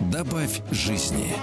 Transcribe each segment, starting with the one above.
Добавь жизни.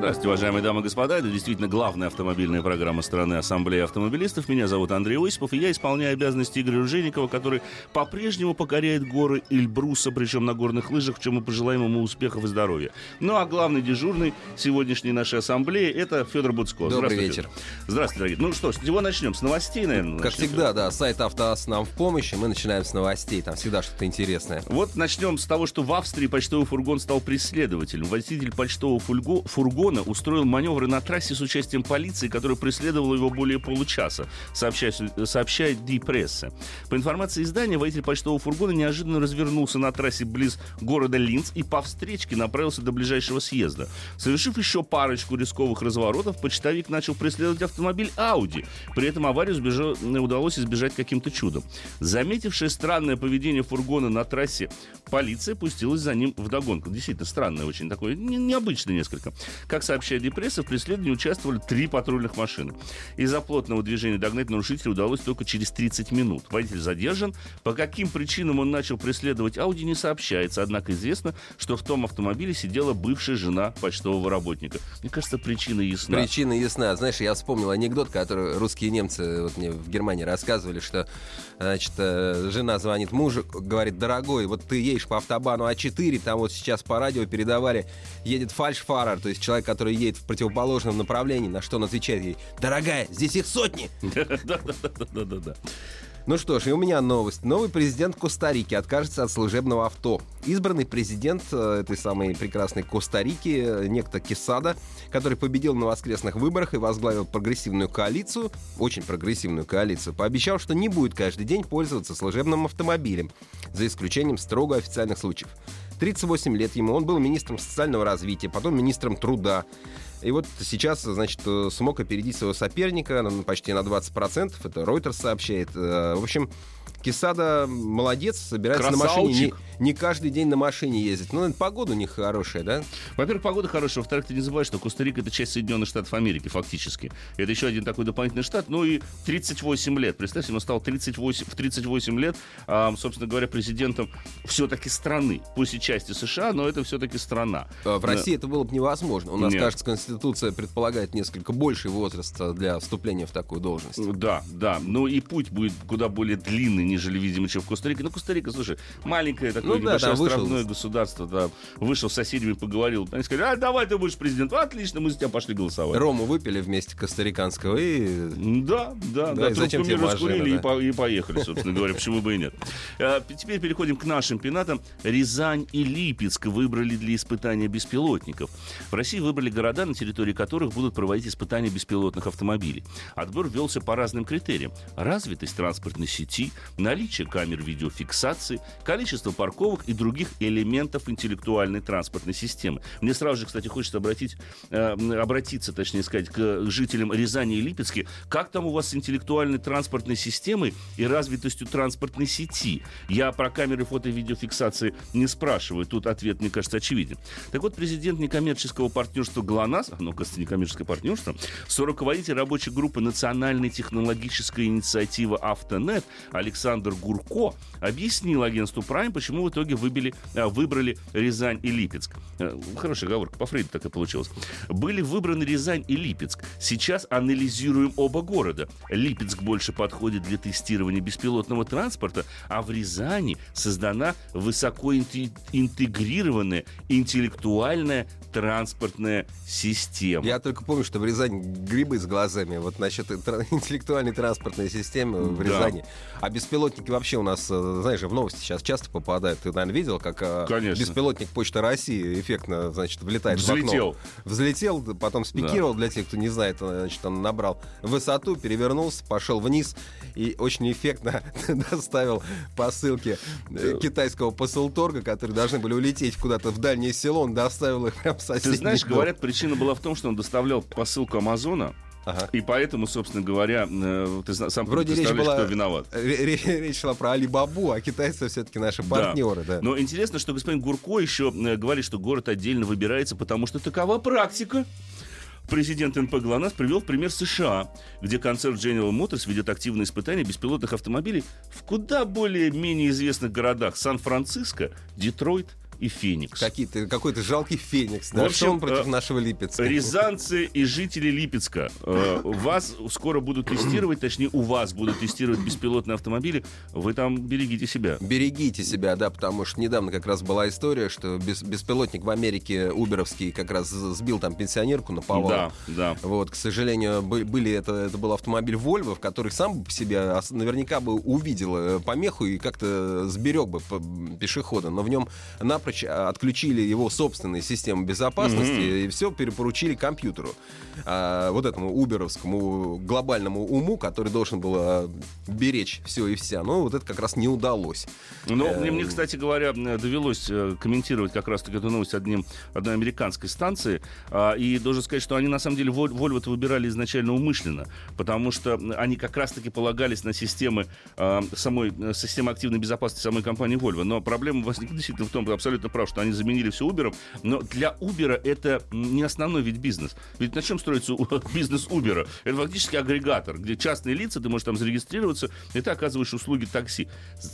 Здравствуйте, уважаемые дамы и господа. Это действительно главная автомобильная программа страны Ассамблеи автомобилистов. Меня зовут Андрей Осипов, и я исполняю обязанности Игоря Ружейникова, который по-прежнему покоряет горы Эльбруса, причем на горных лыжах, в чем мы пожелаем ему успехов и здоровья. Ну а главный дежурный сегодняшней нашей ассамблеи это Федор Буцко. Добрый вечер. Здравствуйте, дорогие. Ну что, с чего начнем? С новостей, наверное? Как начнем? всегда, да. Сайт «Автоас» нам в помощи. Мы начинаем с новостей. Там всегда что-то интересное. Вот начнем с того, что в Австрии почтовый фургон стал преследователем. Водитель почтового фургона устроил маневры на трассе с участием полиции, которая преследовала его более получаса, сообщает, сообщает Ди Пресса. По информации издания, водитель почтового фургона неожиданно развернулся на трассе близ города Линц и по встречке направился до ближайшего съезда. Совершив еще парочку рисковых разворотов, почтовик начал преследовать автомобиль Audi. При этом аварию сбежал, удалось избежать каким-то чудом. Заметившая странное поведение фургона на трассе, полиция пустилась за ним в догонку. Действительно странное очень такое, необычное несколько. Как сообщает Депресса, в преследовании участвовали три патрульных машины. Из-за плотного движения догнать нарушителя удалось только через 30 минут. Водитель задержан. По каким причинам он начал преследовать Ауди, не сообщается. Однако известно, что в том автомобиле сидела бывшая жена почтового работника. Мне кажется, причина ясна. Причина ясна. Знаешь, я вспомнил анекдот, который русские немцы вот мне в Германии рассказывали, что значит, э, жена звонит мужу, говорит, дорогой, вот ты едешь по автобану А4, там вот сейчас по радио передавали, едет фальшфарер, то есть человек, который едет в противоположном направлении, на что он отвечает ей, дорогая, здесь их сотни. Да-да-да-да-да. Ну что ж, и у меня новость. Новый президент Коста-Рики откажется от служебного авто. Избранный президент э, этой самой прекрасной Коста-Рики, э, некто Кесада, который победил на воскресных выборах и возглавил прогрессивную коалицию, очень прогрессивную коалицию, пообещал, что не будет каждый день пользоваться служебным автомобилем, за исключением строго официальных случаев. 38 лет ему, он был министром социального развития, потом министром труда. И вот сейчас, значит, смог опередить своего соперника почти на 20%. Это Reuters сообщает. Э, в общем, Кисада молодец, собирается Красавчик. на машине. Не, не каждый день на машине ездить. Ну, погода у них хорошая, да? Во-первых, погода хорошая. Во-вторых, ты не забывай, что Коста-Рика это часть Соединенных Штатов Америки, фактически. Это еще один такой дополнительный штат. Ну и 38 лет. Представьте, он стал 38, в 38 лет, а, собственно говоря, президентом все-таки страны. Пусть и части США, но это все-таки страна. А, в России да. это было бы невозможно. У нас, Нет. кажется, Конституция предполагает несколько больший возраст для вступления в такую должность. Да, да. Ну и путь будет куда более длинный, нежели, видимо, чем в Коста-Рике. Ну, Коста-Рика, слушай, маленькое такое ну, небольшое да, островное вышел. государство, да, вышел с соседями, поговорил. Они сказали, а давай ты будешь президент. Отлично, мы за тебя пошли голосовать. Рому выпили вместе костариканского и... Да, да, да. да зачем тебе раскурили да? и, по- и поехали, собственно говоря, почему бы и нет. А, теперь переходим к нашим пенатам. Рязань и Липецк выбрали для испытания беспилотников. В России выбрали города, на территории которых будут проводить испытания беспилотных автомобилей. Отбор велся по разным критериям. Развитость транспортной сети, наличие камер видеофиксации, количество парковок и других элементов интеллектуальной транспортной системы. Мне сразу же, кстати, хочется обратить, э, обратиться, точнее сказать, к жителям Рязани и Липецки. Как там у вас с интеллектуальной транспортной системой и развитостью транспортной сети? Я про камеры фото и видеофиксации не спрашиваю. Тут ответ, мне кажется, очевиден. Так вот, президент некоммерческого партнерства ГЛОНАСС, ну, кажется, некоммерческое партнерство, соруководитель рабочей группы национальной технологической инициативы «Автонет» Александр Александр Гурко объяснил агентству Prime, почему в итоге выбили, а, выбрали Рязань и Липецк. Э, хорошая оговорка, по Фрейду так и получилось. Были выбраны Рязань и Липецк. Сейчас анализируем оба города. Липецк больше подходит для тестирования беспилотного транспорта, а в Рязани создана высокоинтегрированная интеллектуальная транспортная система. Я только помню, что в Рязани грибы с глазами. Вот насчет интеллектуальной транспортной системы в Рязани. Да. А беспилотники вообще у нас, знаешь, в новости сейчас часто попадают. Ты, наверное, видел, как Конечно. беспилотник Почта России эффектно, значит, влетает Взлетел. в окно. Взлетел, потом спикировал, да. для тех, кто не знает, значит, он набрал высоту, перевернулся, пошел вниз и очень эффектно доставил посылки китайского посылторга, которые должны были улететь куда-то в дальнее село, он доставил их прям в соседний Ты знаешь, дом. говорят, причина была в том, что он доставлял посылку Амазона, Ага. И поэтому, собственно говоря, э, ты сам Вроде речь была, кто виноват. Речь, шла про Алибабу, а китайцы все-таки наши партнеры. Да. Да. Но интересно, что господин Гурко еще э, говорит, что город отдельно выбирается, потому что такова практика. Президент НП ГЛОНАСС привел пример США, где концерн General Motors ведет активные испытания беспилотных автомобилей в куда более-менее известных городах Сан-Франциско, Детройт и Феникс. Какие-то, какой-то жалкий Феникс. Да? В общем, Что он против э, нашего Липецка? Рязанцы и жители Липецка. Э, вас скоро будут тестировать, точнее, у вас будут тестировать беспилотные автомобили. Вы там берегите себя. Берегите себя, да, потому что недавно как раз была история, что бес, беспилотник в Америке, уберовский, как раз сбил там пенсионерку на повал. Да, да. Вот, к сожалению, были, это, это был автомобиль Volvo, в который сам по себе наверняка бы увидел э, помеху и как-то сберег бы пешехода. Но в нем напрочь напрочь а, отключили его собственные системы безопасности mm-hmm. и все перепоручили компьютеру. А, вот этому уберовскому глобальному уму, который должен был а, беречь все и вся. Но вот это как раз не удалось. Ну, э- мне, кстати говоря, довелось э, комментировать как раз-таки эту новость одним, одной американской станции. А, и должен сказать, что они на самом деле Volvo выбирали изначально умышленно, потому что они как раз-таки полагались на системы а, самой, э, системы активной безопасности самой компании Volvo. Но проблема возникла действительно в том, что абсолютно прав, что они заменили все Uber, но для Uber это не основной вид бизнес. Ведь на чем строится бизнес Uber? Это фактически агрегатор, где частные лица, ты можешь там зарегистрироваться, и ты оказываешь услуги такси.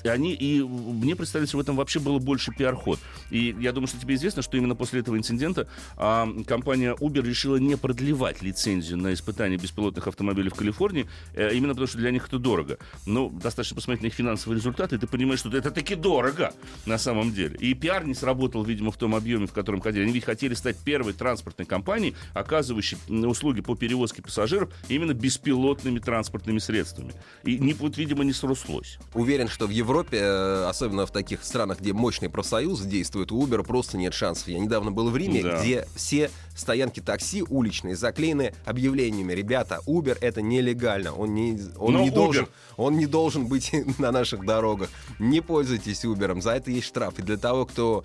Они, и мне представляется, что в этом вообще было больше пиар-ход. И я думаю, что тебе известно, что именно после этого инцидента а, компания Uber решила не продлевать лицензию на испытание беспилотных автомобилей в Калифорнии, а, именно потому что для них это дорого. Но достаточно посмотреть на их финансовые результаты, и ты понимаешь, что это таки дорого на самом деле. И пиар не сработал, видимо, в том объеме, в котором хотели. Они ведь хотели стать первой транспортной компанией, оказывающей услуги по перевозке пассажиров именно беспилотными транспортными средствами. И, не, вот, видимо, не срослось. Уверен, что в Европе, э, особенно в таких странах, где мощный профсоюз действует, у Uber просто нет шансов. Я недавно был в Риме, да. где все стоянки такси уличные заклеены объявлениями. Ребята, Uber это нелегально. Он не, он не должен, он не должен быть на наших дорогах. Не пользуйтесь Uber, за это есть штраф. И для того, кто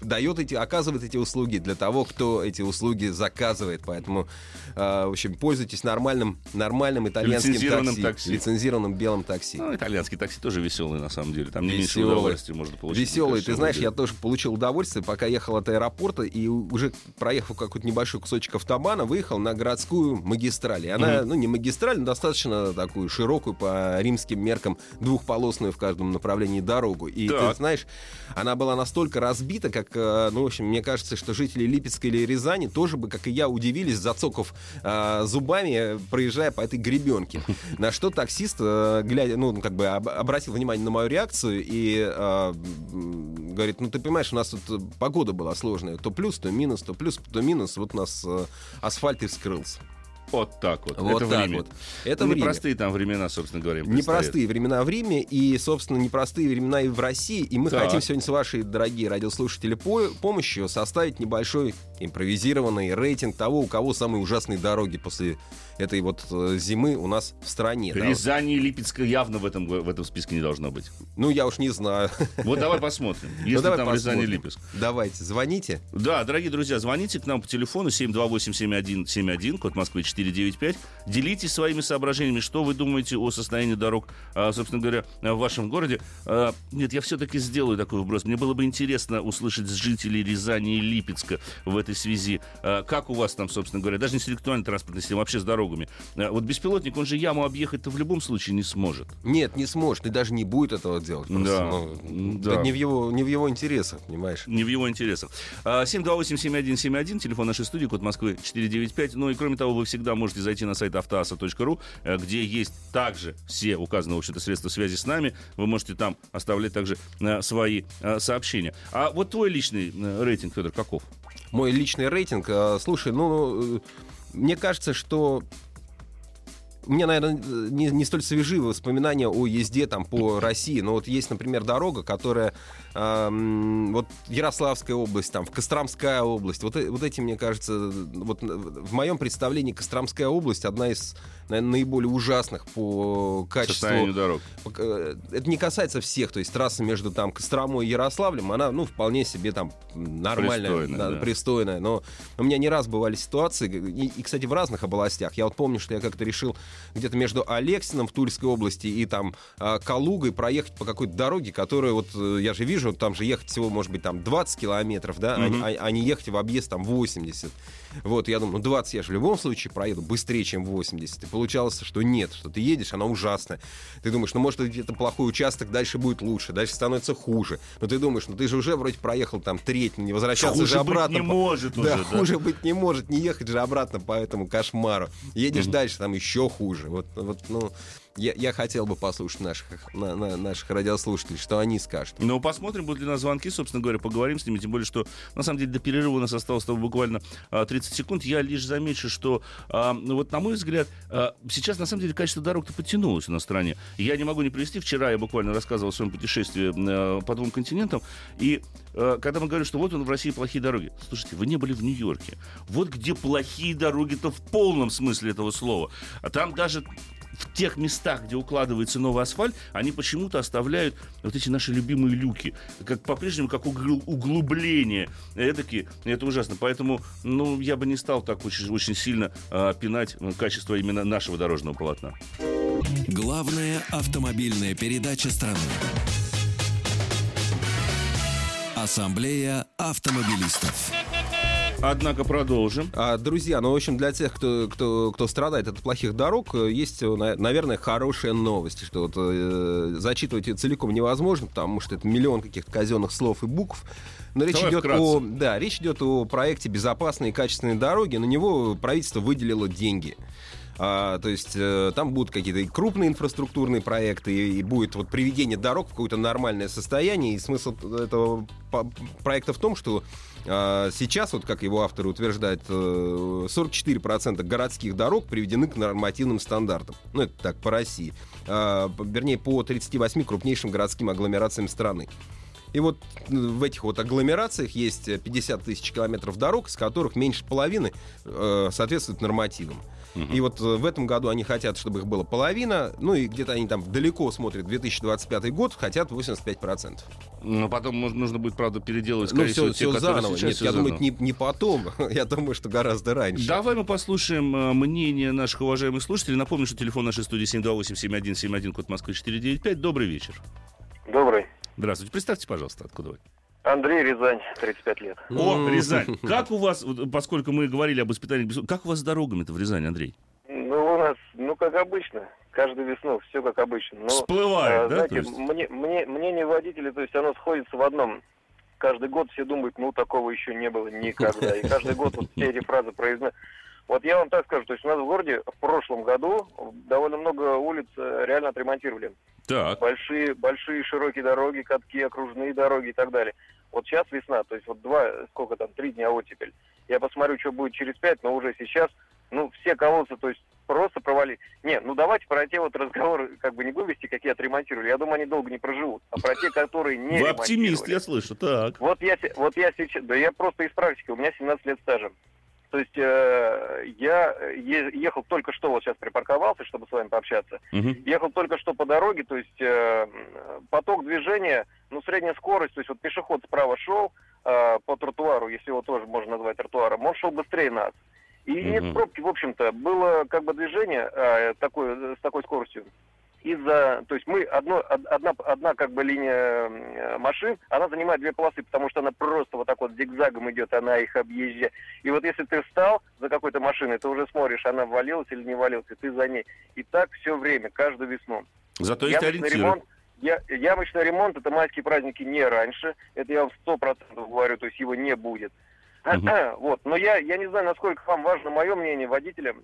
дает эти, оказывает эти услуги для того, кто эти услуги заказывает. Поэтому, э, в общем, пользуйтесь нормальным, нормальным итальянским такси, такси. Лицензированным белым такси. Ну, итальянский такси тоже веселый, на самом деле. Там не меньше удовольствия можно получить. Веселый. Ты знаешь, я тоже получил удовольствие, пока ехал от аэропорта и уже проехал какой-то небольшой кусочек автобана, выехал на городскую магистраль. И она, mm-hmm. ну, не магистраль, но достаточно такую широкую по римским меркам, двухполосную в каждом направлении дорогу. И так. ты знаешь, она была настолько разбита, как Э, ну, в общем, мне кажется, что жители Липецка или Рязани тоже бы, как и я, удивились, зацоков э, зубами, проезжая по этой гребенке. На что таксист, э, глядя, ну, как бы обратил внимание на мою реакцию и э, говорит, ну, ты понимаешь, у нас тут погода была сложная, то плюс, то минус, то плюс, то минус, вот у нас э, асфальт и вскрылся. Вот так вот. вот это так в Риме. Вот. Это ну, непростые там времена, собственно говоря. Непростые времена в Риме и, собственно, непростые времена и в России. И мы так. хотим сегодня с вашей, дорогие радиослушатели, по помощью составить небольшой импровизированный рейтинг того, у кого самые ужасные дороги после этой вот э, зимы у нас в стране. Рязань да? и Липецка явно в этом, в этом списке не должно быть. Ну, я уж не знаю. Вот давай посмотрим, ну, если ну, давай там посмотрим. Рязань и Липецк. Давайте, звоните. Да, дорогие друзья, звоните к нам по телефону 728-7171, код Москвы 495. Делитесь своими соображениями, что вы думаете о состоянии дорог, а, собственно говоря, в вашем городе. А, нет, я все-таки сделаю такой вопрос. Мне было бы интересно услышать жителей Рязани и Липецка в этой связи. А, как у вас там, собственно говоря, даже не с интеллектуальной транспортной системой, вообще с дорогами. Вот беспилотник, он же яму объехать-то в любом случае не сможет. Нет, не сможет, и даже не будет этого делать. Просто, да. Ну, да. Это не в, его, не в его интересах, понимаешь? Не в его интересах. 728-7171, телефон нашей студии, код Москвы 495. Ну и кроме того, вы всегда можете зайти на сайт автоаса.ру, э, где есть также все указаны, в общем-то, средства связи с нами. Вы можете там оставлять также э, свои э, сообщения. А вот твой личный рейтинг, Федор, каков? Мой личный рейтинг, слушай, ну, мне кажется, что у меня, наверное, не, не столь свежие воспоминания о езде там по России, но вот есть, например, дорога, которая э, вот Ярославская область, там, в Костромская область, вот, вот эти, мне кажется, вот в моем представлении Костромская область одна из наверное, наиболее ужасных по качеству. дорог. Э, это не касается всех, то есть трасса между там Костромой и Ярославлем, она, ну, вполне себе там нормальная, пристойная, да, да. пристойная. Но у меня не раз бывали ситуации, и, и, кстати, в разных областях. Я вот помню, что я как-то решил где-то между Алексином в Тульской области и там а, Калугой проехать по какой-то дороге, которая вот, э, я же вижу, там же ехать всего, может быть, там 20 километров, да, mm-hmm. а, а не ехать в объезд там 80. Вот, я думаю, ну 20 я же в любом случае проеду быстрее, чем 80. И получалось, что нет, что ты едешь, она ужасная. Ты думаешь, ну может где-то плохой участок, дальше будет лучше, дальше становится хуже. Но ты думаешь, ну ты же уже вроде проехал там треть, не возвращаться хуже же обратно. Быть не может да, уже, да, хуже быть не может, не ехать же обратно по этому кошмару. Едешь mm-hmm. дальше, там еще хуже. Вот, вот, ну, я, я хотел бы послушать наших, на, на, наших радиослушателей, что они скажут. Ну, посмотрим, будут ли у нас звонки, собственно говоря, поговорим с ними, тем более, что, на самом деле, до перерыва у нас осталось буквально а, 30 секунд. Я лишь замечу, что, а, ну, вот, на мой взгляд, а, сейчас, на самом деле, качество дорог-то подтянулось в стране. Я не могу не привести, вчера я буквально рассказывал о своем путешествии а, по двум континентам, и а, когда мы говорим, что вот он в России плохие дороги, слушайте, вы не были в Нью-Йорке. Вот где плохие дороги-то в полном смысле этого слова. А там даже в тех местах, где укладывается новый асфальт, они почему-то оставляют вот эти наши любимые люки, как по-прежнему как углубление. Это, это ужасно. Поэтому, ну, я бы не стал так очень, очень сильно э, пинать качество именно нашего дорожного полотна. Главная автомобильная передача страны. Ассамблея автомобилистов. Однако продолжим. А, друзья, ну, в общем, для тех, кто, кто, кто страдает от плохих дорог, э, есть, э, наверное, хорошая новость, что вот, э, зачитывать ее целиком невозможно, потому что это миллион каких-то казенных слов и букв. Но речь идет о, да, речь идет о проекте безопасные и качественные дороги. На него правительство выделило деньги. А, то есть э, там будут какие-то крупные инфраструктурные проекты, и, и будет вот приведение дорог в какое-то нормальное состояние. И смысл этого проекта в том, что сейчас, вот как его авторы утверждают, 44% э, городских дорог приведены к нормативным стандартам. Ну, это так, по России. А, вернее, по 38 крупнейшим городским агломерациям страны. И вот э, в этих вот агломерациях есть 50 тысяч километров дорог, с которых меньше половины э, соответствуют нормативам. Угу. И вот э, в этом году они хотят, чтобы их было половина, ну и где-то они там далеко смотрят 2025 год, хотят 85%. Но потом нужно будет, правда, переделывать, ну, все, все заново. Нет, все я заново. думаю, не, не потом, я думаю, что гораздо раньше. Давай мы послушаем э, мнение наших уважаемых слушателей. Напомню, что телефон нашей студии 728-7171, код Москвы 495. Добрый вечер. Добрый. Здравствуйте. Представьте, пожалуйста, откуда вы. Андрей Рязань, 35 лет. О, Рязань. Как у вас, поскольку мы говорили об испытании, как у вас с дорогами-то в Рязани, Андрей? Ну, у нас, ну, как обычно, каждую весну, все как обычно. Но, Всплывает, а, да? Знаете, мне, мне, мнение водителей, то есть оно сходится в одном. Каждый год все думают, ну, такого еще не было никогда. И каждый год вот все эти фразы произносят. Вот я вам так скажу, то есть у нас в городе в прошлом году довольно много улиц э, реально отремонтировали. Так. Большие, большие широкие дороги, катки, окружные дороги и так далее. Вот сейчас весна, то есть вот два, сколько там, три дня оттепель. Я посмотрю, что будет через пять, но уже сейчас, ну, все колодцы, то есть просто провали. Не, ну давайте про те вот разговоры как бы не вывести, какие отремонтировали. Я думаю, они долго не проживут. А про те, которые не Вы оптимист, я слышу, так. Вот я, вот я сейчас, да я просто из практики, у меня 17 лет стажа. То есть э, я ехал только что, вот сейчас припарковался, чтобы с вами пообщаться. Uh-huh. Ехал только что по дороге, то есть э, поток движения, ну, средняя скорость, то есть вот пешеход справа шел э, по тротуару, если его тоже можно назвать тротуаром, он шел быстрее нас. И uh-huh. нет пробки, в общем-то, было как бы движение э, такое, с такой скоростью из-за, то есть мы одно, одна, одна как бы линия машин, она занимает две полосы, потому что она просто вот так вот зигзагом идет, она их объезжает. И вот если ты встал за какой-то машиной, ты уже смотришь, она валилась или не валилась, и ты за ней. И так все время, каждую весну. Зато есть ориентир. Ремонт, я, ямочный ремонт это майские праздники не раньше. Это я вам сто процентов говорю, то есть его не будет. Угу. вот. Но я, я не знаю, насколько вам важно мое мнение водителям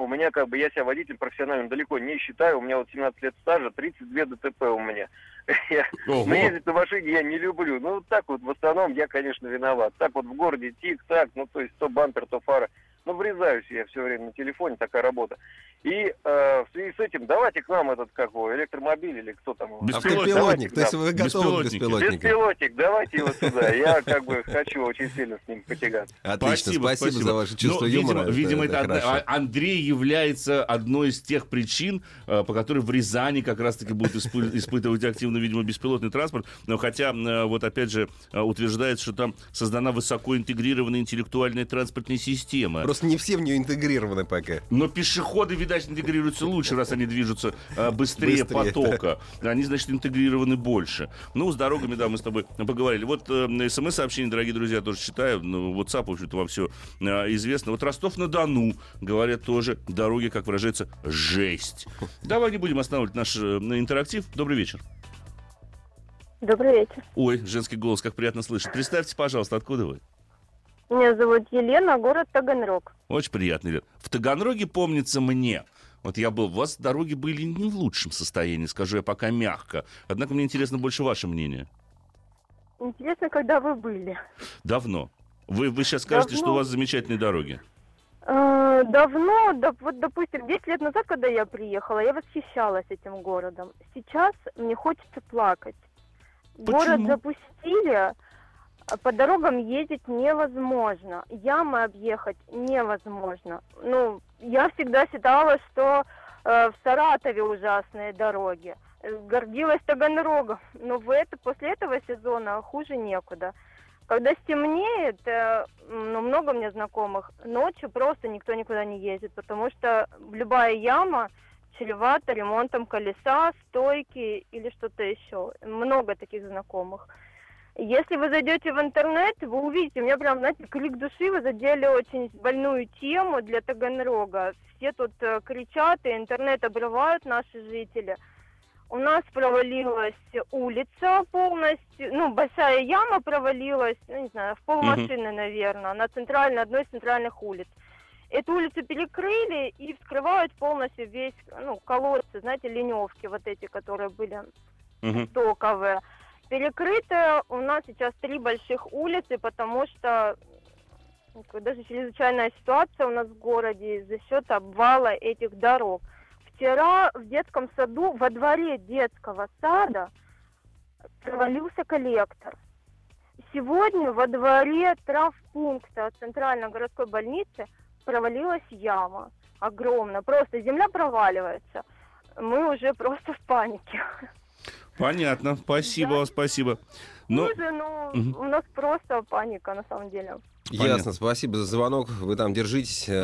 у меня как бы, я себя водителем профессиональным далеко не считаю, у меня вот 17 лет стажа, 32 ДТП у меня. Но ездить на машине я не люблю. Ну, так вот, в основном я, конечно, виноват. Так вот в городе тик-так, ну, то есть то бампер, то фара. Ну, врезаюсь я все время на телефоне, такая работа. И э, в связи с этим давайте к нам этот, как бы, электромобиль или кто там. Беспилотник. То есть вы готовы к беспилотнику? Беспилотник, давайте его сюда. Я как бы хочу очень сильно с ним потягаться. Отлично, спасибо, спасибо, спасибо. за ваше чувство ну, юмора. Видимо, видимо это, это, это Андрей является одной из тех причин, э, по которой в Рязани как раз-таки будут испытывать активно, видимо, беспилотный транспорт. Но хотя, э, вот опять же, э, утверждается, что там создана высоко интегрированная интеллектуальная транспортная система. Просто не все в нее интегрированы пока. Но пешеходы, видать, интегрируются лучше, раз они движутся э, быстрее, быстрее потока. Да. Они, значит, интегрированы больше. Ну, с дорогами, да, мы с тобой поговорили. Вот э, смс-сообщение, дорогие друзья, тоже читаю. Ну, WhatsApp, в общем-то, вам все э, известно. Вот Ростов-на-Дону, говорят тоже, дороги, как выражается, жесть. Давай не будем останавливать наш э, интерактив. Добрый вечер. Добрый вечер. Ой, женский голос, как приятно слышать. Представьте, пожалуйста, откуда вы? Меня зовут Елена, город Таганрог. Очень приятно, Елена. В Таганроге, помнится мне, вот я был, у вас дороги были не в лучшем состоянии, скажу я пока мягко. Однако мне интересно больше ваше мнение. Интересно, когда вы были? Давно. Вы, вы сейчас скажете, Давно. что у вас замечательные дороги. Э, давно, да, вот, допустим, 10 лет назад, когда я приехала, я восхищалась этим городом. Сейчас мне хочется плакать. Почему? Город запустили, а по дорогам ездить невозможно, ямы объехать невозможно. Ну, я всегда считала, что э, в Саратове ужасные дороги. Гордилась Таганрогом, но в это, после этого сезона хуже некуда. Когда стемнеет, э, ну, много мне знакомых, ночью просто никто никуда не ездит, потому что любая яма чревата ремонтом колеса, стойки или что-то еще. Много таких знакомых. Если вы зайдете в интернет, вы увидите, у меня прям, знаете, крик души, вы задели очень больную тему для Таганрога. Все тут э, кричат, и интернет обрывают наши жители. У нас провалилась улица полностью, ну, большая яма провалилась, ну, не знаю, в полмашины, mm-hmm. наверное, на центральной, одной из центральных улиц. Эту улицу перекрыли и вскрывают полностью весь, ну, колодцы, знаете, леневки вот эти, которые были mm-hmm. стоковые. Перекрыты у нас сейчас три больших улицы, потому что даже чрезвычайная ситуация у нас в городе за счет обвала этих дорог. Вчера в детском саду, во дворе детского сада провалился коллектор. Сегодня во дворе травпункта центральной городской больницы провалилась яма. Огромная. Просто земля проваливается. Мы уже просто в панике. Понятно. Спасибо, да. спасибо. Но... Хуже, но угу. у нас просто паника на самом деле. Понятно. Ясно, спасибо за звонок. Вы там держитесь.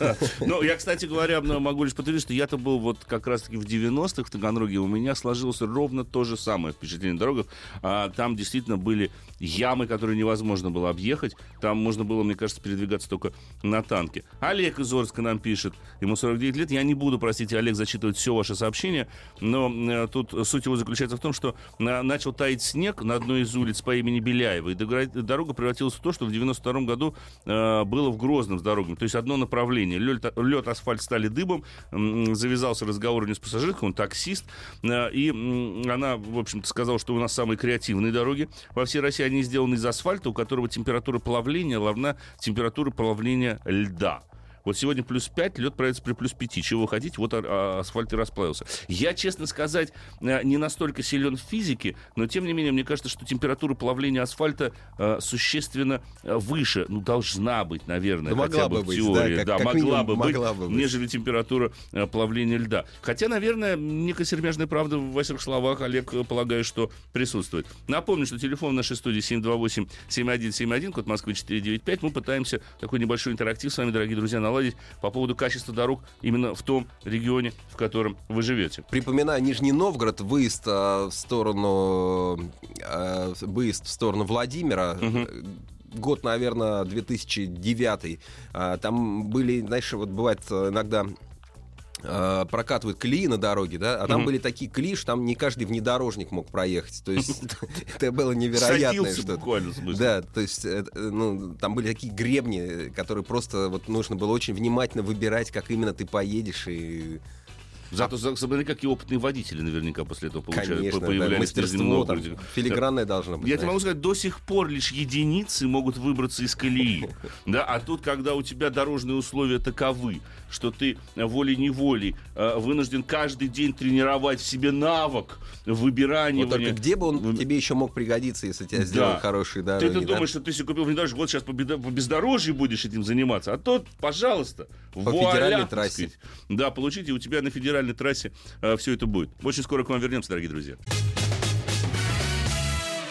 Э. Ну, я, кстати говоря, могу лишь подтвердить, что я-то был вот как раз-таки в 90-х в Таганроге. У меня сложилось ровно то же самое впечатление на дорогах. А, там действительно были ямы, которые невозможно было объехать. Там можно было, мне кажется, передвигаться только на танке. Олег из Орска нам пишет. Ему 49 лет. Я не буду, простите, Олег, зачитывать все ваше сообщение. Но э, тут суть его заключается в том, что начал таять снег на одной из улиц по имени Беляева. И дорога превратилась в то, что в 92 году э, было в Грозном с дорогами. То есть одно направление. Лед, лед асфальт стали дыбом, э, завязался разговор не с пассажиркой, он таксист. Э, и э, она, в общем-то, сказала, что у нас самые креативные дороги. Во всей России они сделаны из асфальта, у которого температура плавления равна температуре плавления льда. Вот сегодня плюс 5, лед проявится при плюс 5. Чего вы хотите? Вот а, асфальт и расплавился. Я, честно сказать, э, не настолько силен в физике, но тем не менее, мне кажется, что температура плавления асфальта э, существенно э, выше. Ну, должна быть, наверное, да хотя бы в теории. Да, как, да как могла, бы быть, могла бы быть, нежели температура плавления льда. Хотя, наверное, некая сермяжная правда в ваших словах, Олег, полагаю, что присутствует. Напомню, что телефон нашей студии 728-7171, код Москвы 495. Мы пытаемся такой небольшой интерактив с вами, дорогие друзья, наладить по поводу качества дорог именно в том регионе, в котором вы живете. Припоминаю, Нижний Новгород, выезд э, в сторону э, выезд в сторону Владимира. Угу год, наверное, 2009. А, там были, знаешь, вот бывает иногда Э, прокатывают колеи на дороге, да, а там mm-hmm. были такие колеи, что там не каждый внедорожник мог проехать. То есть это было невероятное что Да, то есть ну, там были такие гребни, которые просто вот нужно было очень внимательно выбирать, как именно ты поедешь и Зато, а... смотри, какие опытные водители наверняка после этого получают, Конечно, появлялись да, мастерство там, филигранное должно быть. Я тебе могу сказать, до сих пор лишь единицы могут выбраться из колеи. Да, а тут, когда у тебя дорожные условия таковы, что ты волей-неволей э, вынужден каждый день тренировать в себе навык выбирания. Вот только где бы он тебе еще мог пригодиться, если тебя сделали да. хорошие дороги? Ты, ты думаешь, что ты себе купил внедорожник, вот сейчас по, по бездорожью будешь этим заниматься, а то, пожалуйста, по вуаля, федеральной трассе. Да, получите, у тебя на федеральной трассе э, все это будет. Очень скоро к вам вернемся, дорогие друзья.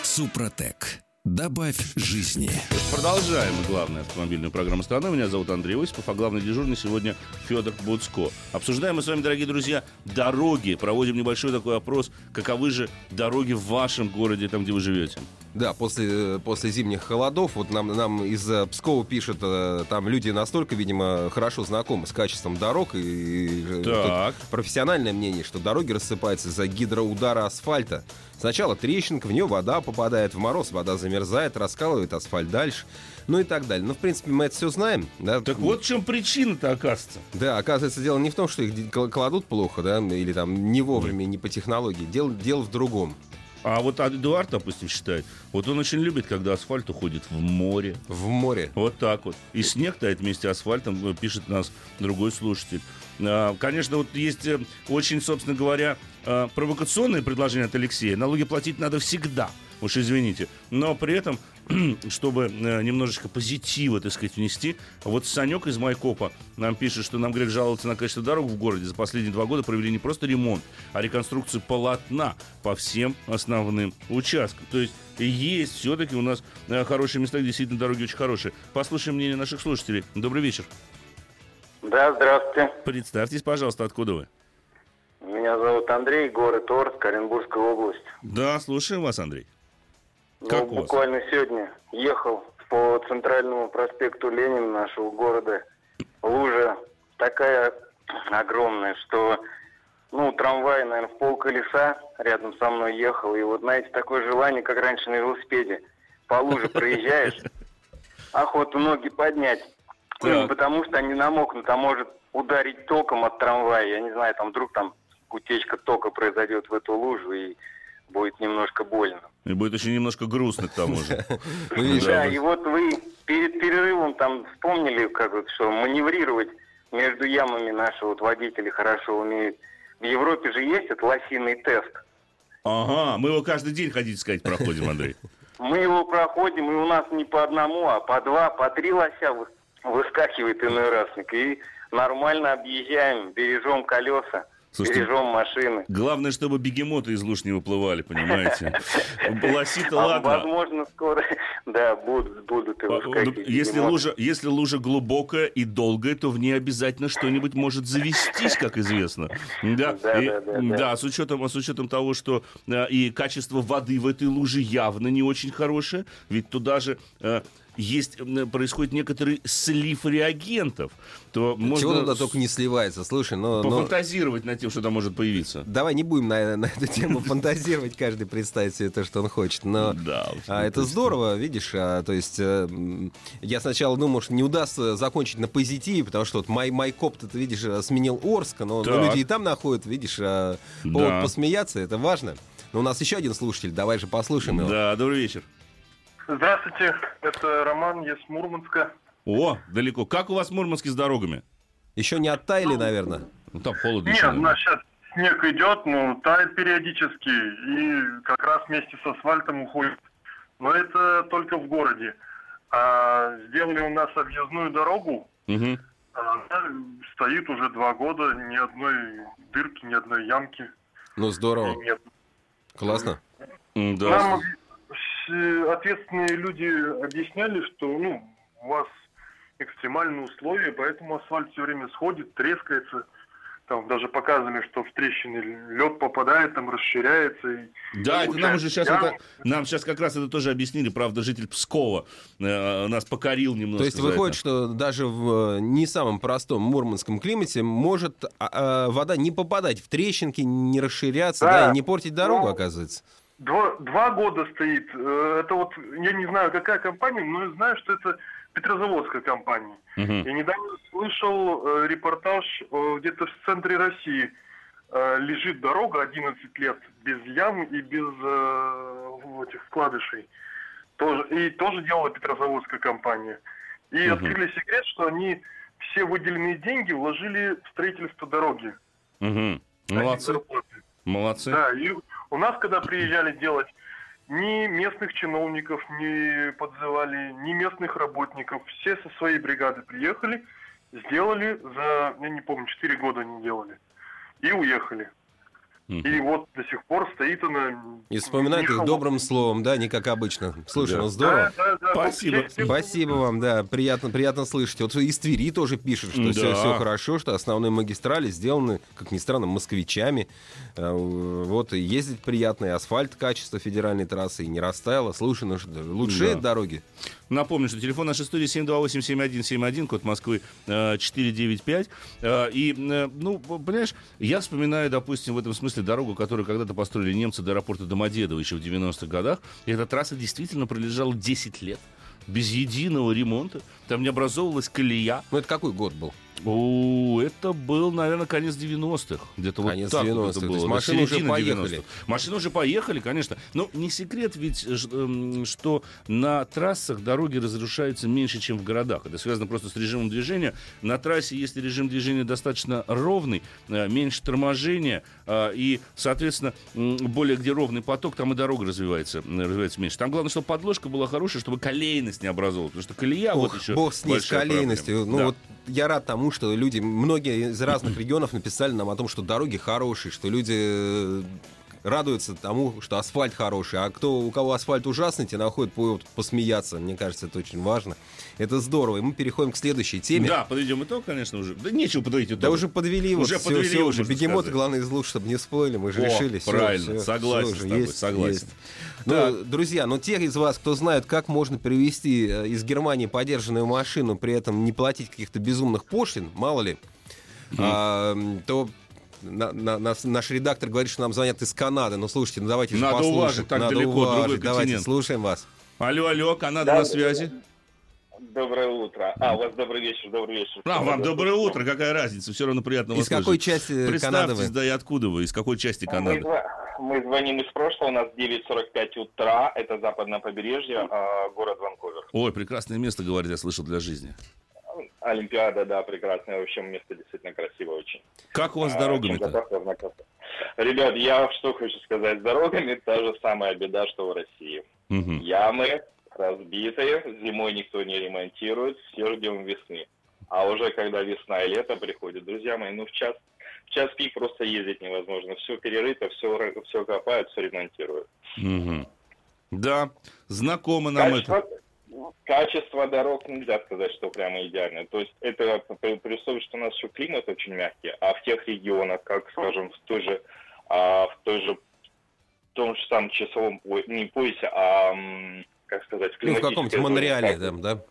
Супротек. Добавь жизни. Продолжаем главную автомобильную программу страны. Меня зовут Андрей Осипов, а главный дежурный сегодня Федор Буцко. Обсуждаем мы с вами, дорогие друзья, дороги. Проводим небольшой такой опрос, каковы же дороги в вашем городе, там, где вы живете. Да, после, после зимних холодов, вот нам, нам из э, Пскова пишут, э, там люди настолько, видимо, хорошо знакомы с качеством дорог, и, и так. профессиональное мнение, что дороги рассыпаются из-за гидроудара асфальта. Сначала трещинка, в нее вода попадает, в мороз вода замерзает, раскалывает асфальт дальше, ну и так далее. Ну, в принципе, мы это все знаем. Да? Так вот в чем причина-то, оказывается. Да, оказывается, дело не в том, что их кладут плохо, да, или там не вовремя, не по технологии. Дело, дело в другом. А вот Эдуард, допустим, считает, вот он очень любит, когда асфальт уходит в море. В море. Вот так вот. И снег тает вместе с асфальтом, э, пишет нас другой слушатель. А, конечно, вот есть э, очень, собственно говоря, э, провокационное предложение от Алексея. Налоги платить надо всегда уж извините. Но при этом, чтобы э, немножечко позитива, так сказать, внести, вот Санек из Майкопа нам пишет, что нам грех жаловаться на качество дорог в городе. За последние два года провели не просто ремонт, а реконструкцию полотна по всем основным участкам. То есть есть все-таки у нас э, хорошие места, где действительно дороги очень хорошие. Послушаем мнение наших слушателей. Добрый вечер. Да, здравствуйте. Представьтесь, пожалуйста, откуда вы? Меня зовут Андрей, город Орск, Оренбургская область. Да, слушаем вас, Андрей. Ну, как ну, буквально сегодня ехал по центральному проспекту Ленина нашего города. Лужа такая огромная, что ну, трамвай, наверное, в пол колеса рядом со мной ехал. И вот, знаете, такое желание, как раньше на велосипеде. По луже проезжаешь, охоту ноги поднять. Так. Потому что они намокнут, а может ударить током от трамвая. Я не знаю, там вдруг там утечка тока произойдет в эту лужу, и будет немножко больно. И будет еще немножко грустно к тому же. Да, и вот вы перед перерывом там вспомнили, как вот, что маневрировать между ямами наши вот водители хорошо умеют. В Европе же есть этот лосиный тест. Ага, мы его каждый день, хотите сказать, проходим, Андрей. Мы его проходим, и у нас не по одному, а по два, по три лося выскакивает иной раз. И нормально объезжаем, бережем колеса. Слушайте, Бережем машины. Главное, чтобы бегемоты из луж не выплывали, понимаете? Лоси-то а, ладно. Возможно, скоро, да, будут, будут и ну, если лужа, если лужа глубокая и долгая, то в ней обязательно что-нибудь может завестись, как известно. Да, да, и, да, да, да. да с, учетом, с учетом того, что э, и качество воды в этой луже явно не очень хорошее, ведь туда же... Э, есть, происходит некоторый слив реагентов, то можно... Чего туда только не сливается, слушай, но... Пофантазировать но... над тем, что там может появиться. Давай не будем на, на эту тему фантазировать, каждый представить себе то, что он хочет, но да, а, это здорово, видишь, а, то есть а, я сначала думал, что не удастся закончить на позитиве, потому что вот май, Майкоп, ты видишь, э, сменил Орск, но, но люди и там находят, видишь, а, повод да. посмеяться, это важно. Но у нас еще один слушатель, давай же послушаем его. Да, добрый вечер. Здравствуйте, это Роман, я с Мурманска. О, далеко. Как у вас в Мурманске с дорогами? Еще не оттаяли, ну, наверное? Ну, там холодно. Нет, у нас сейчас снег идет, но тает периодически, и как раз вместе с асфальтом уходит. Но это только в городе. А сделали у нас объездную дорогу, угу. она стоит уже два года, ни одной дырки, ни одной ямки. Ну, здорово. Нет. Классно. Да. Нам ответственные люди объясняли, что ну, у вас экстремальные условия, поэтому асфальт все время сходит, трескается. Там даже показывали, что в трещины лед попадает, там расширяется. И да, это нам уже сейчас это, нам сейчас как раз это тоже объяснили, правда, житель Пскова э, нас покорил немножко. То есть выходит, это. что даже в э, не самом простом мурманском климате может а, вода не попадать в трещинки, не расширяться, да, да не портить дорогу, ну, оказывается. Два, два года стоит. Э, это вот, я не знаю, какая компания, но знаю, что это Петрозаводская компания. Uh-huh. Я недавно слышал э, репортаж э, где-то в центре России. э, лежит дорога 11 лет без ям и без э, этих вкладышей. Тоже, и тоже делала Петрозаводская компания. И угу. открыли секрет, что они все выделенные деньги вложили в строительство дороги. Угу. Молодцы. Молодцы. Да, и у нас, когда приезжали делать, ни местных чиновников не подзывали, ни местных работников. Все со своей бригады приехали, сделали за, я не помню, 4 года они делали. И уехали. И вот до сих пор стоит она... И вспоминает их добрым словом, да, не как обычно. Слушай, да. ну здорово. Да, да, да. Спасибо. Спасибо вам, да, приятно, приятно слышать. Вот из Твери тоже пишут, что да. все, все хорошо, что основные магистрали сделаны, как ни странно, москвичами. А, вот и ездить приятно, и асфальт, качество федеральной трассы, и не растаяло. Слушай, ну что, лучшие да. дороги. Напомню, что телефон нашей студии 728-7171, код Москвы 495. Э, и, э, ну, понимаешь, я вспоминаю, допустим, в этом смысле дорогу, которую когда-то построили немцы до аэропорта Домодедово еще в 90-х годах. И эта трасса действительно пролежала 10 лет без единого ремонта. Там не образовывалась колея. Ну, это какой год был? О, это был, наверное, конец 90-х. Где-то конец вот так 90-х. Вот это было. машины уже поехали. Машины уже поехали, конечно. Но не секрет ведь, эм, что на трассах дороги разрушаются меньше, чем в городах. Это связано просто с режимом движения. На трассе, если режим движения достаточно ровный, э, меньше торможения, э, и, соответственно, более где ровный поток, там и дорога развивается, развивается меньше. Там главное, чтобы подложка была хорошая, чтобы колейность не образовалась. Потому что колея Ох, вот еще бог с ней, с колейностью. Проблема. Ну, да. вот я рад тому, что люди, многие из разных регионов написали нам о том, что дороги хорошие, что люди э, радуются тому, что асфальт хороший, а кто, у кого асфальт ужасный, те находят повод посмеяться. Мне кажется, это очень важно. Это здорово. И мы переходим к следующей теме. Да, подведем итог, конечно, уже. Да нечего подводить итог. Да уже подвели его. Уже все, подвели все, уже. Бегемоты, главное, из лук, чтобы не спойлили. Мы же О, решили. Правильно, все, согласен все, с тобой, есть, согласен. Есть. Ну, друзья, ну те из вас, кто знает, как можно привезти э, из Германии подержанную машину, при этом не платить каких-то безумных пошлин, мало ли, mm. а, то на, на, на, наш редактор говорит, что нам звонят из Канады. Ну, слушайте, ну давайте Надо послушаем. уважить, так Надо далеко, уважить. другой Давайте, слушаем вас. Алло, алло, Канада да, на связи. Доброе утро. А, у вас добрый вечер, добрый вечер. А, вам доброе утро, какая разница, все равно приятно вас Из какой части Канады вы? да и откуда вы, из какой части Канады? Мы, мы звоним из прошлого, у нас 9.45 утра, это западное побережье, а, город Ванкувер. Ой, прекрасное место, говорят, я слышал, для жизни. Олимпиада, да, прекрасное, в общем, место действительно красивое очень. Как у вас с а, дорогами-то? Ребят, я что хочу сказать, с дорогами та же самая беда, что в России. Угу. Ямы, разбитые, зимой никто не ремонтирует, все ждем весны. А уже когда весна и лето приходит, друзья мои, ну в час, час пик просто ездить невозможно. Все перерыто, все, все копают, все ремонтируют. Угу. Да, знакомо нам качество, это. Качество дорог нельзя сказать, что прямо идеальное. То есть это при условии, что у нас еще климат очень мягкий, а в тех регионах, как, скажем, в той же, а, в той же, в том же самом часовом, не поясе, а как сказать, в Ну, в каком-то Монреале, там, да?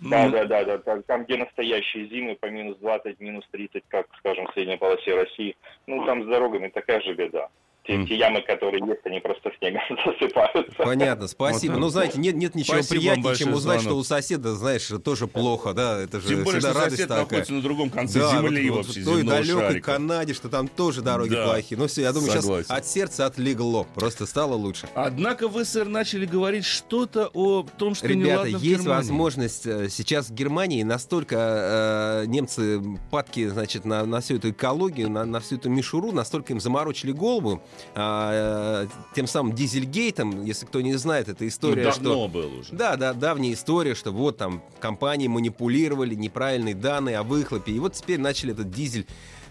Да, да, да, да, да. Там, где настоящие зимы по минус 20, минус 30, как, скажем, в средней полосе России, ну, там с дорогами такая же беда те, те ямы, которые есть, они просто снегом засыпаются. Понятно, спасибо. Вот, ну, знаете, нет, нет ничего приятнее, чем узнать, звонок. что у соседа, знаешь, тоже плохо, да, это же Тем более, всегда что радость сосед такая. находится на другом конце да, земли вот, вообще, в той далекой шарика. Канаде, что там тоже дороги да. плохие. Ну все, я думаю, Согласен. сейчас от сердца отлегло, просто стало лучше. Однако вы, сэр, начали говорить что-то о том, что Ребята, неладно в есть возможность э, сейчас в Германии настолько э, немцы падки, значит, на, на всю эту экологию, на, на всю эту мишуру, настолько им заморочили голову, э, Э, тем самым Дизельгейтом, если кто не знает, это история, ну, давно что... был уже. Да, да, давняя история, что вот там компании манипулировали, неправильные данные о выхлопе, и вот теперь начали этот дизель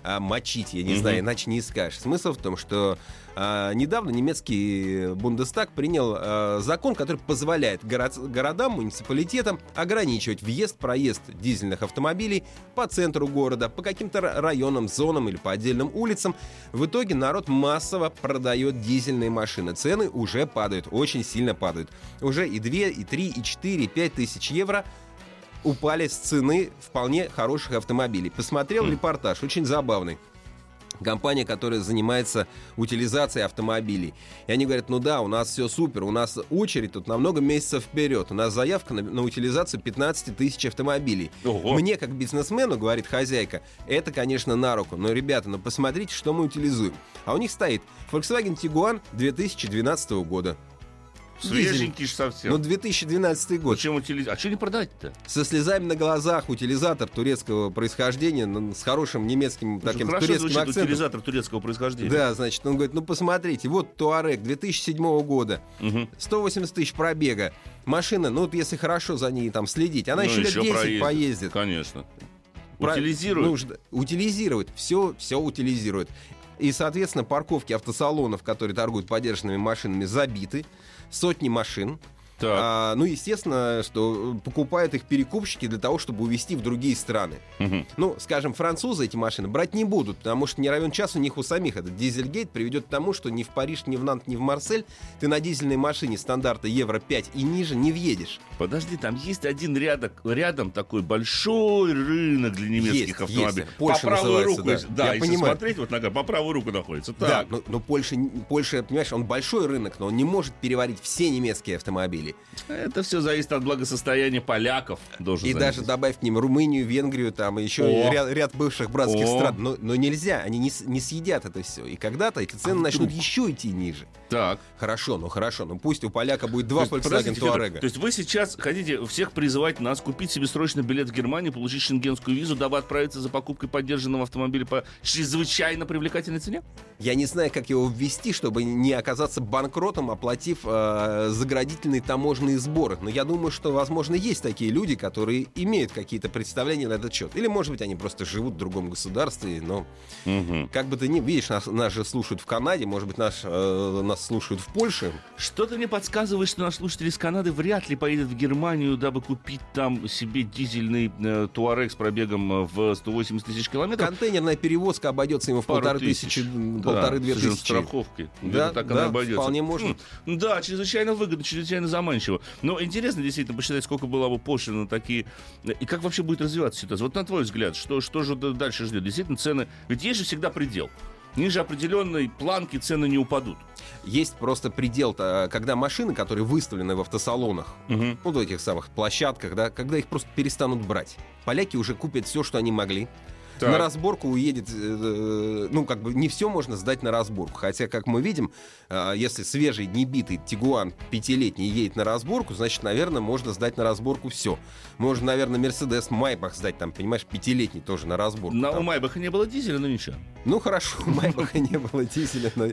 а, мочить, я не mm-hmm. знаю, иначе не скажешь. Смысл в том, что а, недавно немецкий Бундестаг принял а, закон, который позволяет город, городам, муниципалитетам ограничивать въезд-проезд дизельных автомобилей по центру города, по каким-то районам, зонам или по отдельным улицам. В итоге народ массово продает дизельные машины. Цены уже падают, очень сильно падают. Уже и 2, и 3, и 4, и 5 тысяч евро упали с цены вполне хороших автомобилей. Посмотрел mm. репортаж, очень забавный. компания, которая занимается утилизацией автомобилей. И они говорят, ну да, у нас все супер, у нас очередь тут на много месяцев вперед, у нас заявка на, на утилизацию 15 тысяч автомобилей. Ого. Мне, как бизнесмену, говорит хозяйка, это, конечно, на руку, но, ребята, ну посмотрите, что мы утилизуем. А у них стоит Volkswagen Tiguan 2012 года. Свеженький же совсем. Ну, 2012 год. Зачем утилизатор? А что не продать-то? Со слезами на глазах утилизатор турецкого происхождения с хорошим немецким Слушай, таким турецким звучит, акцентом. утилизатор турецкого происхождения. Да, значит, он говорит, ну посмотрите, вот Туарек 2007 года, угу. 180 тысяч пробега. Машина, ну вот если хорошо за ней там следить, она ну, еще лет 10 проездит. поездит. Конечно. Утилизирует. Нужно утилизировать. Все, все утилизирует. И, соответственно, парковки автосалонов, которые торгуют подержанными машинами, забиты. Сотни машин. А, ну, естественно, что покупают их перекупщики для того, чтобы увезти в другие страны. Угу. Ну, скажем, французы эти машины брать не будут, потому что не равен час у них у самих этот дизельгейт приведет к тому, что ни в Париж, ни в Нант, ни в Марсель ты на дизельной машине стандарта Евро 5 и ниже не въедешь. Подожди, там есть один рядок, рядом такой большой рынок для немецких есть, автомобилей. Есть. Польша по правую руку, да, да я если понимаю. смотреть, вот нога по правую руку находится. Так. Да, но, но Польша, Польша, понимаешь, он большой рынок, но он не может переварить все немецкие автомобили автомобилей. Это все зависит от благосостояния поляков. Должен и заметить. даже добавь к ним Румынию, Венгрию, там еще ряд, ряд бывших братских О. стран. Но, но нельзя, они не, не съедят это все. И когда-то эти цены а начнут еще идти ниже. Так. Хорошо, ну хорошо, ну пусть у поляка будет два Volkswagen Touareg. То есть вы сейчас хотите всех призывать нас купить себе срочно билет в Германию, получить шенгенскую визу, дабы отправиться за покупкой поддержанного автомобиля по чрезвычайно привлекательной цене? Я не знаю, как его ввести, чтобы не оказаться банкротом, оплатив э, заградительные таможенные сборы. Но я думаю, что, возможно, есть такие люди, которые имеют какие-то представления на этот счет. Или, может быть, они просто живут в другом государстве, но угу. как бы то ни видишь, нас, нас же слушают в Канаде, может быть, наш, э, нас слушают в Польше. Что-то мне подсказывает, что наш слушатель из Канады вряд ли поедет в Германию, дабы купить там себе дизельный э, Туарек с пробегом в 180 тысяч километров. Контейнерная перевозка обойдется ему в полторы тысячи, полторы-две тысячи. страховки. Да, так да, она обойдется. вполне можно. Да, чрезвычайно выгодно, чрезвычайно заманчиво. Но интересно действительно посчитать, сколько было бы пошлин на такие... И как вообще будет развиваться ситуация? Вот на твой взгляд, что, что же дальше ждет? Действительно, цены... Ведь есть же всегда предел. Ниже определенной планки цены не упадут. Есть просто предел, когда машины, которые выставлены в автосалонах, угу. ну, в этих самых площадках, да, когда их просто перестанут брать. Поляки уже купят все, что они могли. Так. На разборку уедет, э, ну, как бы не все можно сдать на разборку. Хотя, как мы видим, э, если свежий, небитый Тигуан пятилетний едет на разборку, значит, наверное, можно сдать на разборку все. Можно, наверное, Мерседес Майбах сдать, там, понимаешь, пятилетний тоже на разборку. На, у Майбаха не было дизеля, но ничего. Ну, хорошо, у Майбаха не было дизеля, но...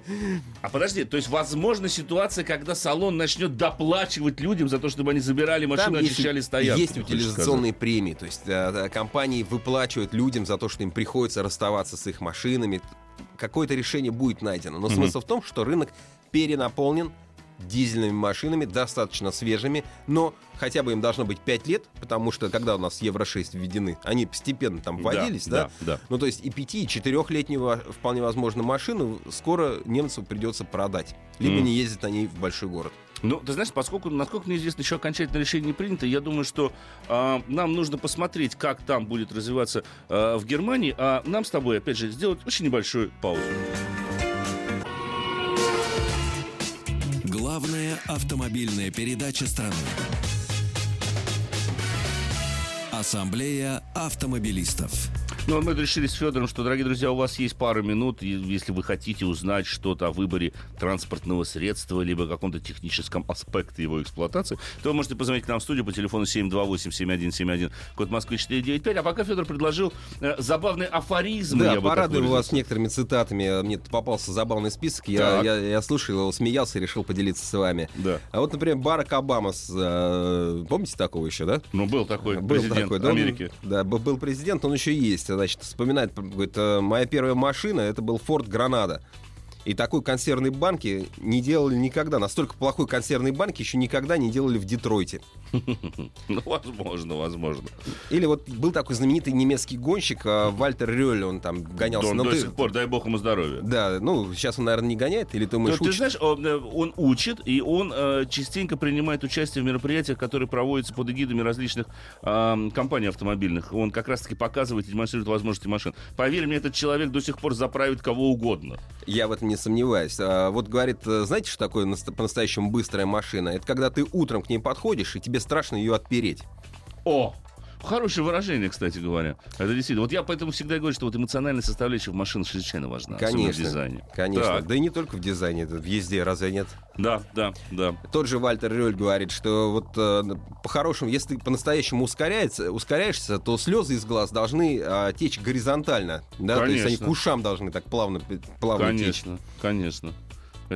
А подожди, то есть, возможно, ситуация, когда салон начнет доплачивать людям за то, чтобы они забирали машину, очищали стоянку. Есть утилизационные премии, то есть э, компании выплачивают людям за то, что им приходится расставаться с их машинами. Какое-то решение будет найдено. Но mm-hmm. смысл в том, что рынок перенаполнен дизельными машинами, достаточно свежими, но хотя бы им должно быть 5 лет, потому что когда у нас Евро-6 введены, они постепенно там вводились, да? Да, да. Ну, то есть и 5, и 4-летнюю вполне возможно машину скоро немцу придется продать, либо mm. не на ней в большой город. Ну, ты знаешь, поскольку, насколько мне известно, еще окончательное решение не принято, я думаю, что э, нам нужно посмотреть, как там будет развиваться э, в Германии, а нам с тобой, опять же, сделать очень небольшую паузу. Главная автомобильная передача страны. Ассамблея автомобилистов. Ну, мы решили с Федором, что, дорогие друзья, у вас есть пару минут, если вы хотите узнать что-то о выборе транспортного средства, либо каком-то техническом аспекте его эксплуатации, то вы можете позвонить к нам в студию по телефону 728-7171, код Москвы 495. А пока Федор предложил э, забавный афоризм. Да, порадую вас некоторыми цитатами. Мне попался забавный список. Я, я, я слушал его, смеялся и решил поделиться с вами. Да. А вот, например, Барак Обама, э, помните такого еще, да? Ну, был такой был президент такой, да, Америки. Он, да, был президент, он еще есть значит, вспоминает, говорит, «Э, моя первая машина, это был Ford Гранада. И такой консервной банки не делали никогда. Настолько плохой консервной банки еще никогда не делали в Детройте. Ну, возможно, возможно. Или вот был такой знаменитый немецкий гонщик а, Вальтер Рёль, он там гонялся. До, до сих пор, дай бог ему здоровья. Да, ну, сейчас он, наверное, не гоняет, или ты думаешь, Ты знаешь, он, э, он учит, и он э, частенько принимает участие в мероприятиях, которые проводятся под эгидами различных э, компаний автомобильных. Он как раз-таки показывает и демонстрирует возможности машин. Поверь мне, этот человек до сих пор заправит кого угодно. Я в этом не сомневаюсь. А, вот говорит, э, знаете, что такое по-настоящему быстрая машина? Это когда ты утром к ней подходишь, и тебе страшно ее отпереть. О, Хорошее выражение, кстати говоря. Это действительно. Вот я поэтому всегда говорю, что вот эмоциональная составляющая в машинах чрезвычайно важна. Конечно. В дизайне. Конечно. Так. Да и не только в дизайне, это везде, разве нет? Да, да, да. Тот же Вальтер Рёль говорит, что вот э, по-хорошему, если ты по-настоящему ускоряется, ускоряешься, то слезы из глаз должны э, течь горизонтально. Да? Конечно. То есть они к ушам должны так плавно, плавно конечно, течь. Конечно, конечно.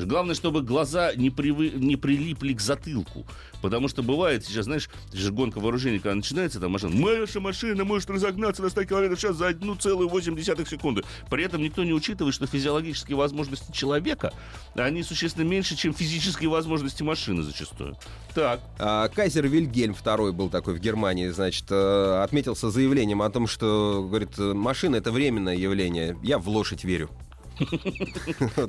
Главное, чтобы глаза не, привы... не прилипли к затылку. Потому что бывает сейчас, знаешь, гонка вооружений, когда начинается, там машина, наша машина может разогнаться на 100 км в час за 1,8 секунды. При этом никто не учитывает, что физиологические возможности человека, они существенно меньше, чем физические возможности машины зачастую. Так. А, Кайзер Вильгельм II был такой в Германии, значит, э, отметился заявлением о том, что, говорит, машина — это временное явление. Я в лошадь верю.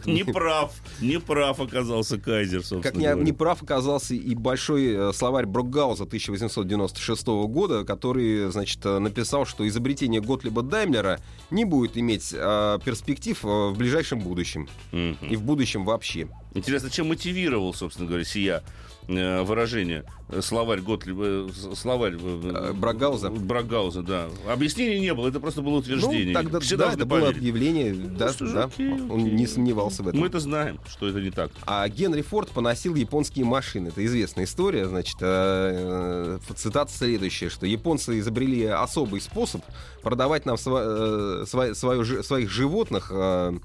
Не прав, не прав оказался Кайзер, собственно Как не прав оказался и большой э, словарь Брокгауза 1896 года, который, значит, э, написал, что изобретение Готлиба Даймлера не будет иметь э, перспектив в ближайшем будущем. И в будущем вообще. Интересно, чем мотивировал, собственно говоря, сия Э, выражение. Словарь Готлиба, э, словарь э, Брагауза. Брагауза, да. Объяснений не было, это просто было утверждение. Ну, тогда, Все да, это поверить. было объявление, ну, да, да. Окей, он окей. не сомневался в этом. Мы это знаем, что это не так. А Генри Форд поносил японские машины. Это известная история, значит, э, цитата следующая, что японцы изобрели особый способ продавать нам сво, э, свое, своих животных, э,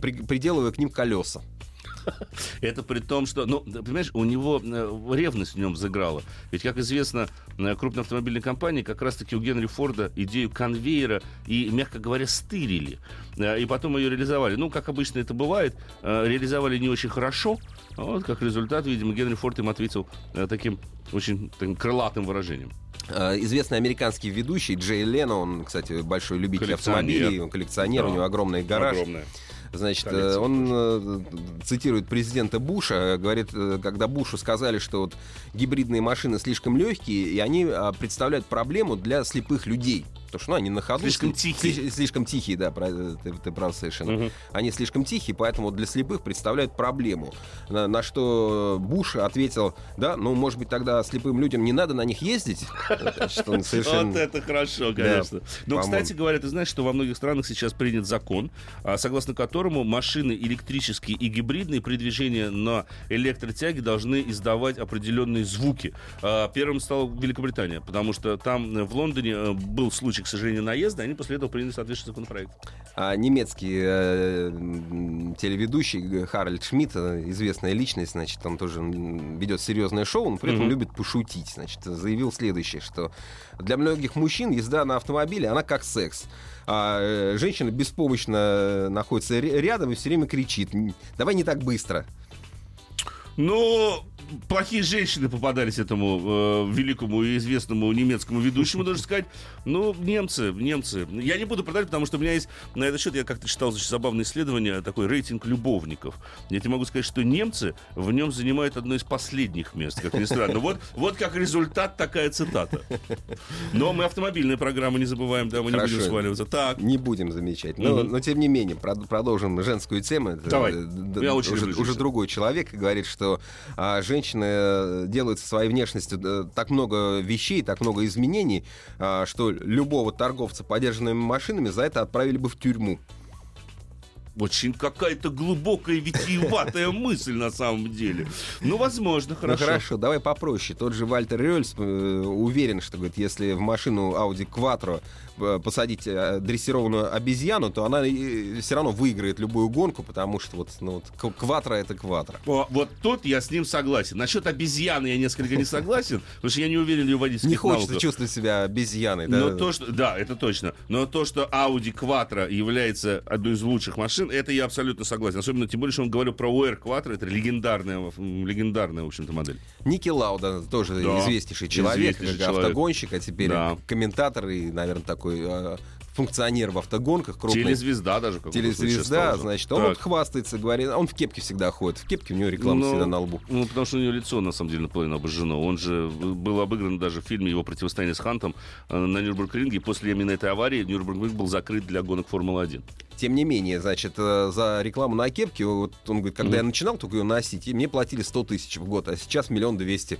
при, приделывая к ним колеса. Это при том, что, ну, понимаешь, у него э, ревность в нем взыграла. Ведь, как известно, э, крупные автомобильные компании как раз-таки у Генри Форда идею конвейера и, мягко говоря, стырили. Э, и потом ее реализовали. Ну, как обычно это бывает, реализовали не очень хорошо. Вот, как результат, видимо, Генри Форд им ответил таким очень таким крылатым выражением. Известный американский ведущий Джей Лено, он, кстати, большой любитель автомобилей, он коллекционер, да. у него огромный гараж. Огромное. Значит, э, он э, цитирует президента Буша, говорит, э, когда Бушу сказали, что вот гибридные машины слишком легкие, и они а, представляют проблему для слепых людей. Потому что ну, они на ходу... Слишком тихие. Слишком, слишком тихие, да, ты, ты прав совершенно. Угу. Они слишком тихие, поэтому для слепых представляют проблему. На, на что Буш ответил, да, ну, может быть, тогда слепым людям не надо на них ездить? Вот это хорошо, конечно. Но, кстати говоря, ты знаешь, что во многих странах сейчас принят закон, а, согласно которому машины электрические и гибридные при движении на электротяге должны издавать определенные звуки. А, первым стала Великобритания, потому что там э, в Лондоне э, был случай к сожалению, наезда, они после этого приняли соответствующий законопроект. А немецкий э, телеведущий Харальд Шмидт, известная личность, значит, он тоже ведет серьезное шоу, но при этом mm-hmm. любит пошутить. Значит, заявил следующее, что для многих мужчин езда на автомобиле, она как секс. А э, женщина беспомощно находится рядом и все время кричит, давай не так быстро. Ну, плохие женщины попадались этому э, великому и известному немецкому ведущему, должен сказать. Ну, немцы, немцы. Я не буду продать, потому что у меня есть на этот счет, я как-то читал очень забавное исследование, такой рейтинг любовников. Я тебе могу сказать, что немцы в нем занимают одно из последних мест, как ни странно. Вот, вот как результат такая цитата. Но мы автомобильные программы не забываем, да, мы Хорошо. не будем сваливаться. Так. Не будем замечать. Но, угу. но тем не менее, продолжим женскую тему. Давай. Я очень уже, уже другой человек говорит, что а, женщины женщины э, делают со своей внешностью э, так много вещей, так много изменений, а, что любого торговца подержанными машинами за это отправили бы в тюрьму. Очень какая-то глубокая витиеватая мысль на самом деле. Ну, возможно, ну, хорошо. Ну, хорошо, давай попроще. Тот же Вальтер Рёльс э, уверен, что говорит, если в машину Audi Quattro Э, посадить э, дрессированную обезьяну, то она все равно выиграет любую гонку, потому что вот, ну, вот кватро это кватро. О, вот тут я с ним согласен. Насчет обезьяны я несколько не согласен, потому что я не уверен в ее водительских Не хочется навыках. чувствовать себя обезьяной. Да? Но то, что, да, это точно. Но то, что Audi Quattro является одной из лучших машин, машин, это я абсолютно согласен. Особенно, тем более, что он говорил про UR Quattro, это легендарная, легендарная, в общем-то, модель. Ники Лауда, тоже да, известнейший человек, известнейший человек. автогонщик, а теперь да. комментатор и, наверное, такой а, функционер в автогонках. Крупный. Телезвезда даже. Телезвезда, значит. Он так. вот хвастается, говорит. Он в кепке всегда ходит. В кепке у него реклама ну, всегда на лбу. Ну, потому что у него лицо, на самом деле, наполовину обожжено. Он же был обыгран даже в фильме его противостояние с Хантом э, на Нюрнбург-ринге. После именно этой аварии Нюрнбург был закрыт для гонок Формулы-1. Тем не менее, значит, э, за рекламу на кепке, вот он говорит, когда mm-hmm. я начинал только ее носить, мне платили 100 тысяч в год, а сейчас миллион двести.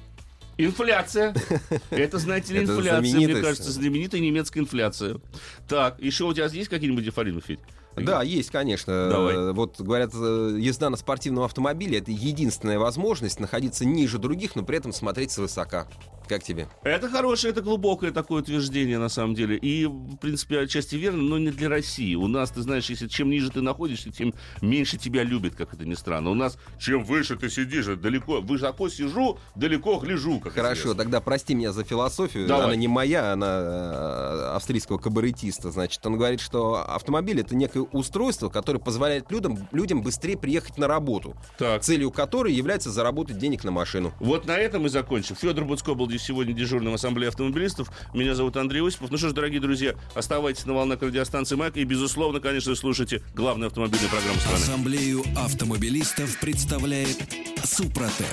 Инфляция. Это, знаете ли, инфляция, мне кажется, знаменитая немецкая инфляция. Так, еще у тебя есть какие-нибудь афорины, Федь? Да, есть, конечно. Давай. Вот говорят, э, езда на спортивном автомобиле это единственная возможность находиться ниже других, но при этом смотреть свысока. Как тебе? Это хорошее, это глубокое такое утверждение, на самом деле. И, в принципе, отчасти верно, но не для России. У нас, ты знаешь, если чем ниже ты находишься, тем меньше тебя любят, как это ни странно. У нас чем выше ты сидишь, далеко, высоко сижу, далеко гляжу. Как Хорошо, известно. тогда прости меня за философию. Давай. Она не моя, она э, австрийского кабаретиста. Значит, он говорит, что автомобиль это некое устройство, которое позволяет людям, людям быстрее приехать на работу. Так. Целью которой является заработать денег на машину. Вот на этом и закончим. Федор Буцко был сегодня дежурным ассамблеи автомобилистов. Меня зовут Андрей Осипов. Ну что ж, дорогие друзья, оставайтесь на волнах радиостанции МАК и, безусловно, конечно, слушайте главную автомобильную программу страны. Ассамблею автомобилистов представляет Супротек.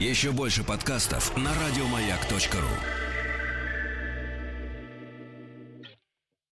Еще больше подкастов на радиомаяк.ру